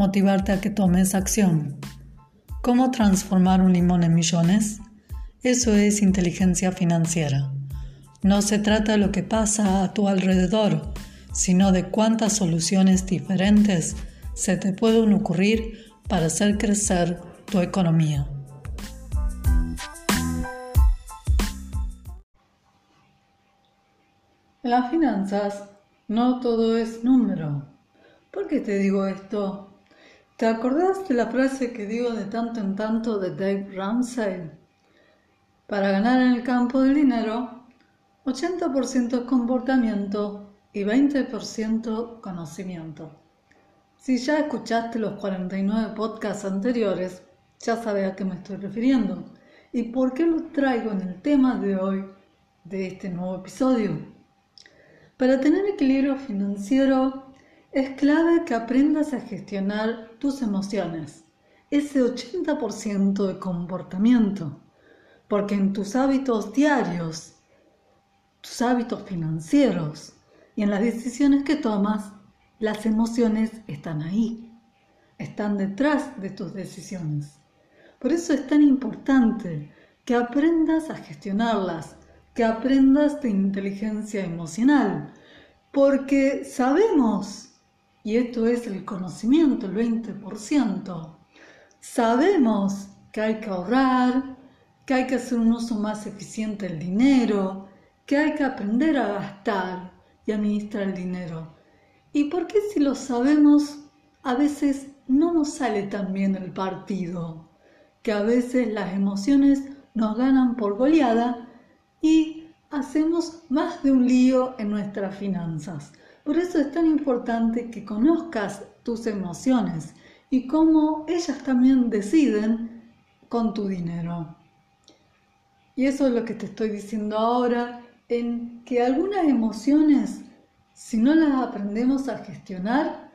motivarte a que tomes acción. ¿Cómo transformar un limón en millones? Eso es inteligencia financiera. No se trata de lo que pasa a tu alrededor, sino de cuántas soluciones diferentes se te pueden ocurrir para hacer crecer tu economía. Las finanzas no todo es número. ¿Por qué te digo esto? ¿Te acordás de la frase que digo de tanto en tanto de Dave Ramsey? Para ganar en el campo del dinero, 80% comportamiento y 20% conocimiento. Si ya escuchaste los 49 podcasts anteriores, ya sabes a qué me estoy refiriendo y por qué lo traigo en el tema de hoy de este nuevo episodio. Para tener equilibrio financiero es clave que aprendas a gestionar tus emociones, ese 80% de comportamiento, porque en tus hábitos diarios, tus hábitos financieros y en las decisiones que tomas, las emociones están ahí, están detrás de tus decisiones. Por eso es tan importante que aprendas a gestionarlas, que aprendas de inteligencia emocional, porque sabemos y esto es el conocimiento, el 20%. Sabemos que hay que ahorrar, que hay que hacer un uso más eficiente del dinero, que hay que aprender a gastar y administrar el dinero. ¿Y por qué si lo sabemos a veces no nos sale tan bien el partido? Que a veces las emociones nos ganan por goleada y hacemos más de un lío en nuestras finanzas. Por eso es tan importante que conozcas tus emociones y cómo ellas también deciden con tu dinero. Y eso es lo que te estoy diciendo ahora, en que algunas emociones, si no las aprendemos a gestionar,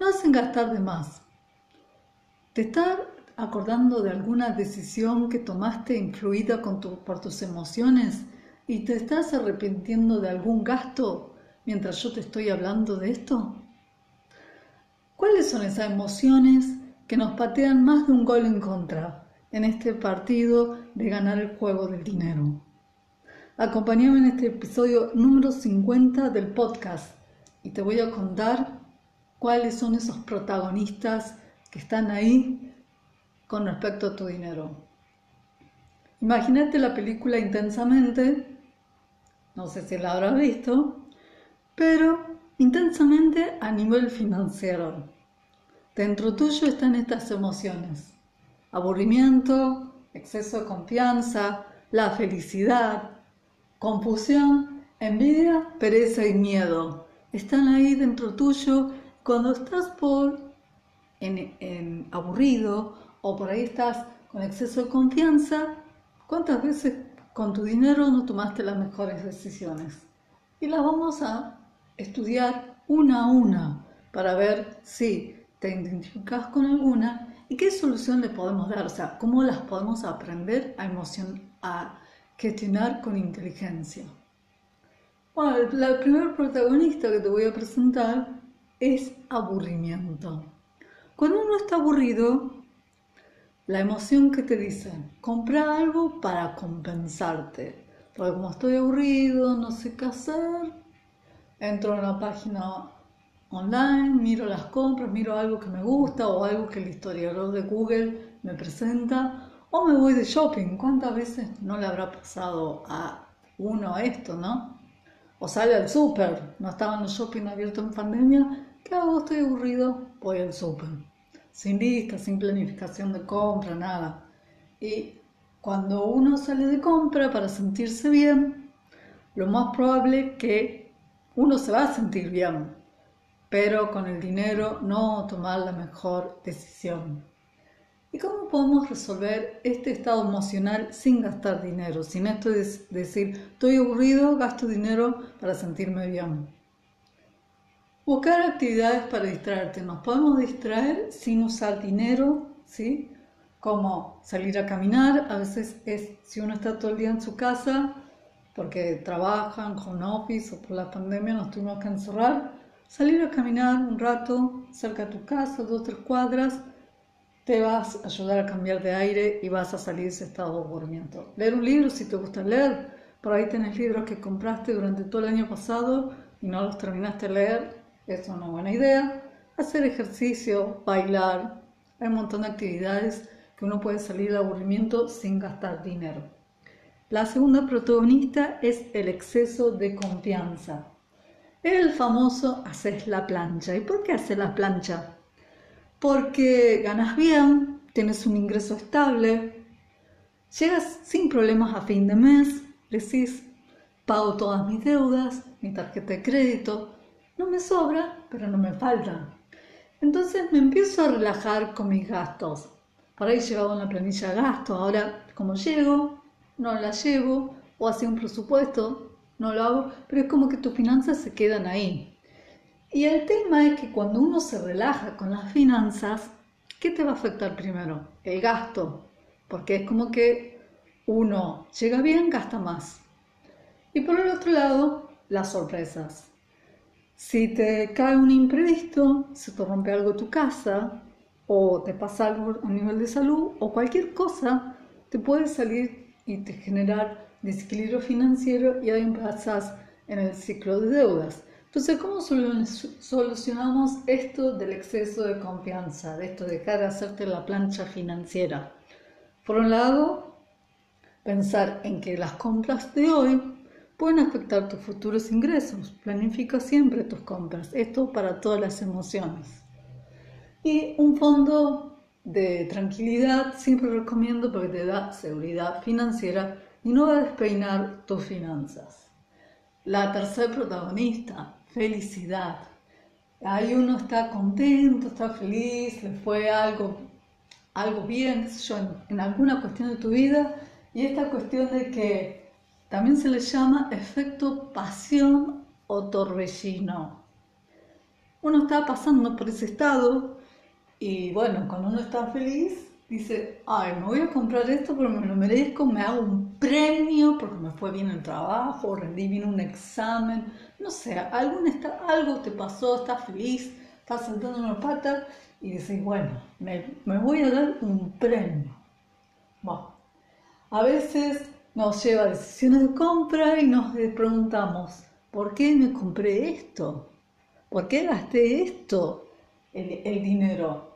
nos hacen gastar de más. ¿Te estás acordando de alguna decisión que tomaste influida por tus emociones y te estás arrepintiendo de algún gasto mientras yo te estoy hablando de esto? ¿Cuáles son esas emociones que nos patean más de un gol en contra en este partido de ganar el juego del dinero? Acompáñame en este episodio número 50 del podcast y te voy a contar cuáles son esos protagonistas que están ahí con respecto a tu dinero. Imagínate la película intensamente, no sé si la habrás visto, pero intensamente a nivel financiero. Dentro tuyo están estas emociones. Aburrimiento, exceso de confianza, la felicidad, confusión, envidia, pereza y miedo. Están ahí dentro tuyo cuando estás por en, aburrido o por ahí estás con exceso de confianza. ¿Cuántas veces con tu dinero no tomaste las mejores decisiones? Y las vamos a estudiar una a una para ver si te identificas con alguna y qué solución le podemos dar, o sea, cómo las podemos aprender a, emoción, a gestionar con inteligencia. Bueno, el primer protagonista que te voy a presentar es aburrimiento. Cuando uno está aburrido, la emoción que te dice, compra algo para compensarte. Porque como estoy aburrido, no sé qué hacer, entro en la página online, miro las compras, miro algo que me gusta o algo que el historiador de Google me presenta, o me voy de shopping. ¿Cuántas veces no le habrá pasado a uno esto, no? O sale al súper, no estaban los shopping abiertos en pandemia, ¿qué hago? Estoy aburrido, voy al súper. Sin lista, sin planificación de compra, nada. Y cuando uno sale de compra para sentirse bien, lo más probable que uno se va a sentir bien, pero con el dinero no tomar la mejor decisión. ¿Y cómo podemos resolver este estado emocional sin gastar dinero? Sin esto de decir, estoy aburrido, gasto dinero para sentirme bien. Buscar actividades para distraerte. Nos podemos distraer sin usar dinero, ¿sí? Como salir a caminar. A veces es, si uno está todo el día en su casa, porque trabajan con office o por la pandemia nos tuvimos que encerrar, Salir a caminar un rato cerca de tu casa, dos o tres cuadras, te vas a ayudar a cambiar de aire y vas a salir de ese estado de aburrimiento. Leer un libro si te gusta leer. Por ahí tenés libros que compraste durante todo el año pasado y no los terminaste de leer. Es una buena idea. Hacer ejercicio, bailar. Hay un montón de actividades que uno puede salir de aburrimiento sin gastar dinero. La segunda protagonista es el exceso de confianza. El famoso haces la plancha. ¿Y por qué haces la plancha? Porque ganas bien, tienes un ingreso estable, llegas sin problemas a fin de mes, decís, pago todas mis deudas, mi tarjeta de crédito, no me sobra, pero no me falta. Entonces me empiezo a relajar con mis gastos. Por ahí llegaba una planilla de gastos, ahora como llego, no la llevo, o hacía un presupuesto, no lo hago, pero es como que tus finanzas se quedan ahí. Y el tema es que cuando uno se relaja con las finanzas, ¿qué te va a afectar primero? El gasto, porque es como que uno llega bien, gasta más. Y por el otro lado, las sorpresas. Si te cae un imprevisto, se te rompe algo tu casa, o te pasa algo a nivel de salud, o cualquier cosa, te puede salir y generar desequilibrio financiero y ahí pasas en el ciclo de deudas. Entonces, ¿cómo solucionamos esto del exceso de confianza, de esto de dejar de hacerte la plancha financiera? Por un lado, pensar en que las compras de hoy pueden afectar tus futuros ingresos. Planifica siempre tus compras. Esto para todas las emociones. Y un fondo de tranquilidad siempre recomiendo porque te da seguridad financiera y no va a despeinar tus finanzas. La tercer protagonista, felicidad. Ahí uno está contento, está feliz, le fue algo, algo bien, yo, en, alguna cuestión de tu vida, y esta cuestión de que también se le llama efecto pasión o torbellino. Uno está pasando por ese estado y bueno, cuando uno está feliz, dice, ay, me voy a comprar esto porque me lo merezco, me hago un premio porque me fue bien el trabajo, rendí bien un examen, no sé, algún está, algo te pasó, estás feliz, estás saltando una pata y dices, bueno, me, me voy a dar un premio. Bueno, a veces nos lleva a decisiones de compra y nos preguntamos, ¿por qué me compré esto? ¿Por qué gasté esto, el, el dinero?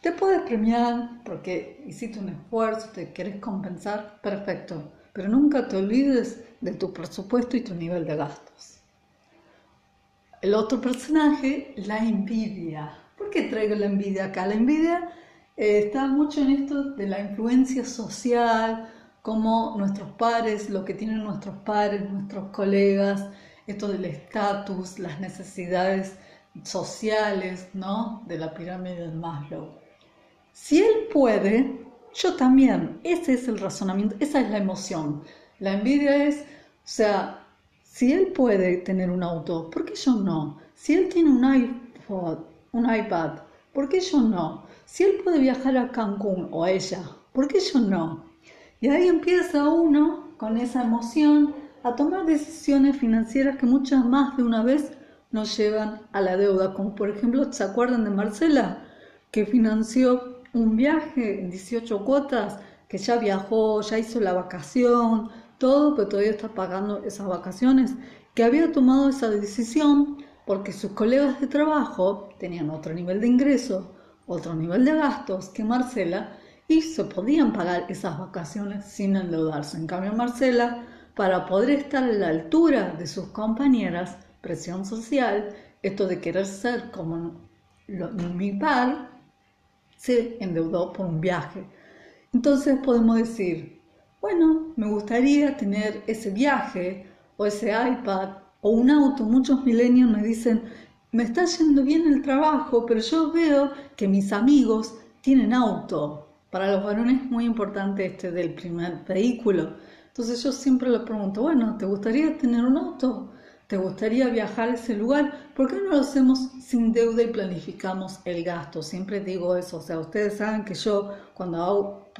Te puedes premiar porque hiciste un esfuerzo, te querés compensar, perfecto, pero nunca te olvides de tu presupuesto y tu nivel de gastos. El otro personaje, la envidia. ¿Por qué traigo la envidia acá? La envidia eh, está mucho en esto de la influencia social, como nuestros padres, lo que tienen nuestros padres, nuestros colegas, esto del estatus, las necesidades sociales, ¿no? De la pirámide de Maslow. Si él puede, yo también. Ese es el razonamiento, esa es la emoción. La envidia es, o sea, si él puede tener un auto, ¿por qué yo no? Si él tiene un iPod, un iPad, ¿por qué yo no? Si él puede viajar a Cancún o ella, ¿por qué yo no? Y ahí empieza uno con esa emoción a tomar decisiones financieras que muchas más de una vez nos llevan a la deuda, como por ejemplo, ¿se acuerdan de Marcela? que financió un viaje en 18 cuotas, que ya viajó, ya hizo la vacación, todo, pero todavía está pagando esas vacaciones, que había tomado esa decisión porque sus colegas de trabajo tenían otro nivel de ingreso, otro nivel de gastos que Marcela y se podían pagar esas vacaciones sin endeudarse. En cambio, Marcela, para poder estar a la altura de sus compañeras, presión social, esto de querer ser como mi par, se endeudó por un viaje. Entonces podemos decir, bueno, me gustaría tener ese viaje o ese iPad o un auto. Muchos milenios me dicen, me está yendo bien el trabajo, pero yo veo que mis amigos tienen auto. Para los varones es muy importante este del primer vehículo. Entonces yo siempre le pregunto, bueno, ¿te gustaría tener un auto? ¿Te gustaría viajar a ese lugar? ¿Por qué no lo hacemos sin deuda y planificamos el gasto? Siempre digo eso. O sea, ustedes saben que yo cuando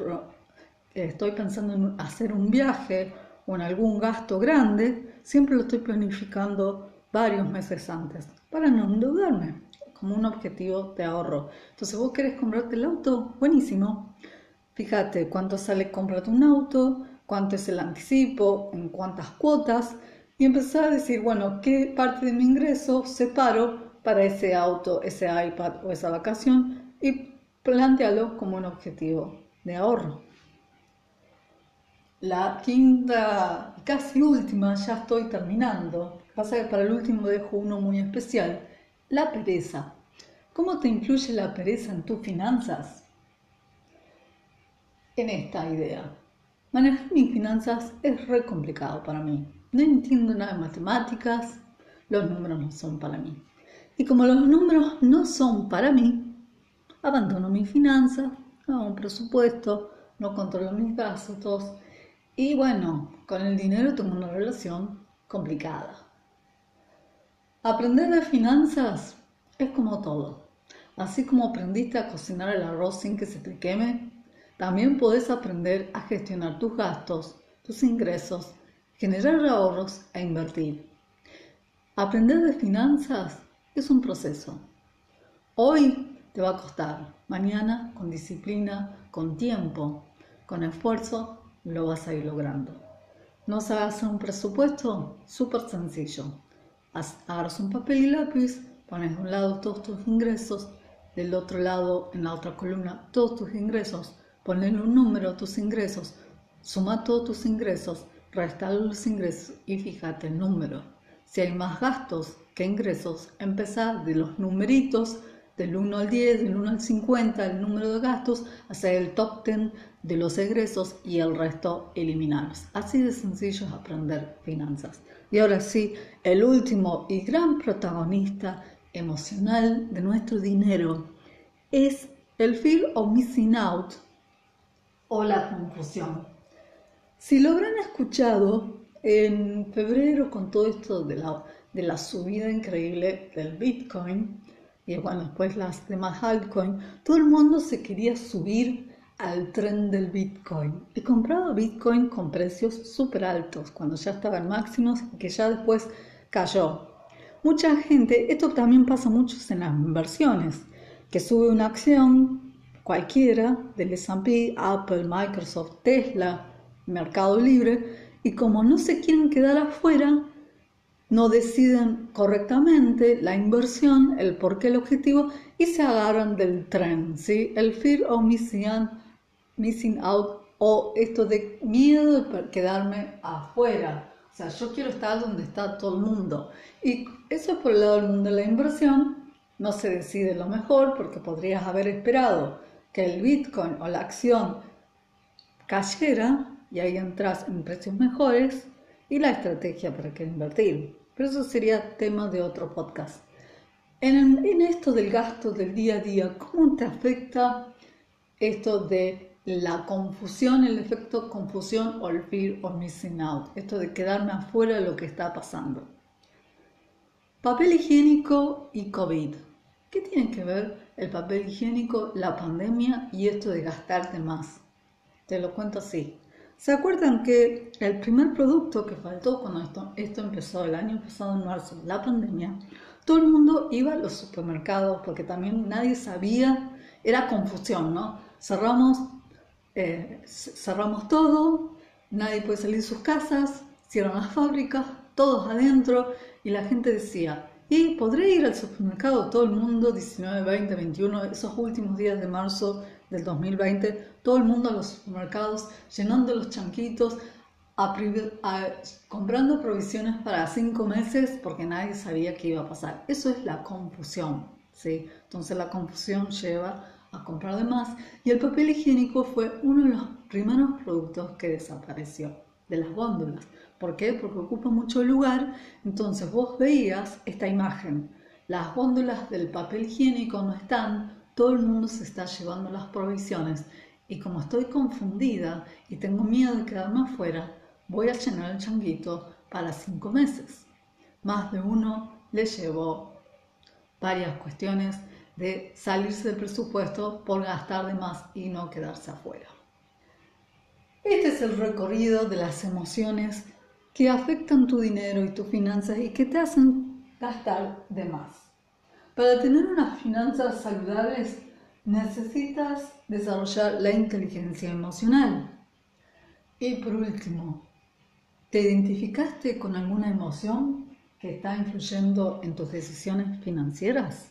estoy pensando en hacer un viaje o en algún gasto grande, siempre lo estoy planificando varios meses antes para no endeudarme como un objetivo de ahorro. Entonces, vos querés comprarte el auto, buenísimo. Fíjate cuánto sale comprarte un auto, cuánto es el anticipo, en cuántas cuotas y empezar a decir, bueno, qué parte de mi ingreso separo para ese auto, ese iPad o esa vacación y plantearlo como un objetivo de ahorro. La quinta, casi última, ya estoy terminando. Pasa que para el último dejo uno muy especial, la pereza. ¿Cómo te influye la pereza en tus finanzas? En esta idea. Manejar mis finanzas es re complicado para mí. No entiendo nada de matemáticas, los números no son para mí. Y como los números no son para mí, abandono mis finanzas, hago un presupuesto, no controlo mis gastos y bueno, con el dinero tengo una relación complicada. Aprender de finanzas es como todo. Así como aprendiste a cocinar el arroz sin que se te queme, también puedes aprender a gestionar tus gastos, tus ingresos generar ahorros e invertir. Aprender de finanzas es un proceso. Hoy te va a costar, mañana con disciplina, con tiempo, con esfuerzo, lo vas a ir logrando. ¿No sabes hacer un presupuesto? Súper sencillo. Agarras un papel y lápiz, pones de un lado todos tus ingresos, del otro lado, en la otra columna, todos tus ingresos, ponen un número tus ingresos, suma todos tus ingresos, Resta los ingresos y fíjate el número. Si hay más gastos que ingresos, empezar de los numeritos del 1 al 10, del 1 al 50, el número de gastos, hacer el top 10 de los egresos y el resto eliminarlos. Así de sencillo es aprender finanzas. Y ahora sí, el último y gran protagonista emocional de nuestro dinero es el fear of missing out o la confusión. Si lo habrán escuchado en febrero con todo esto de la, subida increíble del Bitcoin y bueno, después las demás altcoins, todo el mundo se quería subir al tren del Bitcoin y compraba Bitcoin con precios súper altos cuando ya estaban máximos y que ya después cayó. Mucha gente, esto también pasa mucho en las inversiones, que sube una acción cualquiera del S&P, Apple, Microsoft, Tesla, Mercado Libre y como no se quieren quedar afuera, no deciden correctamente la inversión, el porqué, el objetivo y se agarran del tren, ¿sí? El fear of missing, missing out o esto de miedo de quedarme afuera. O sea, yo quiero estar donde está todo el mundo. Y eso es por el lado del mundo de la inversión. No se decide lo mejor porque podrías haber esperado que el Bitcoin o la acción cayera y ahí entras en precios mejores y la estrategia para qué invertir. Pero eso sería tema de otro podcast. En, esto del gasto del día a día, ¿cómo te afecta esto de la confusión, el efecto confusión o el fear of missing out? Esto de quedarme afuera de lo que está pasando. Papel higiénico y COVID. ¿Qué tiene que ver el papel higiénico, la pandemia y esto de gastarte más? Te lo cuento así. ¿Se acuerdan que el primer producto que faltó cuando esto, esto empezó el año pasado en marzo, la pandemia, todo el mundo iba a los supermercados porque también nadie sabía, era confusión, ¿no? Cerramos, eh, cerramos todo, nadie puede salir de sus casas, cierran las fábricas, todos adentro y la gente decía, ¿y podré ir al supermercado todo el mundo 19, 20, 21, esos últimos días de marzo del 2020, todo el mundo a los supermercados, llenando los chanquitos, comprando provisiones para cinco meses porque nadie sabía qué iba a pasar. Eso es la confusión, ¿sí? Entonces la confusión lleva a comprar de más y el papel higiénico fue uno de los primeros productos que desapareció de las góndolas. ¿Por qué? Porque ocupa mucho lugar. Entonces vos veías esta imagen Las góndolas del papel higiénico no están, todo el mundo se está llevando las provisiones y como estoy confundida y tengo miedo de quedarme afuera, voy a llenar el changuito para cinco meses. Más de uno le llevó varias cuestiones de salirse del presupuesto por gastar de más y no quedarse afuera. Este es el recorrido de las emociones que afectan tu dinero y tus finanzas y que te hacen gastar de más. Para tener unas finanzas saludables necesitas desarrollar la inteligencia emocional. Y por último, ¿te identificaste con alguna emoción que está influyendo en tus decisiones financieras?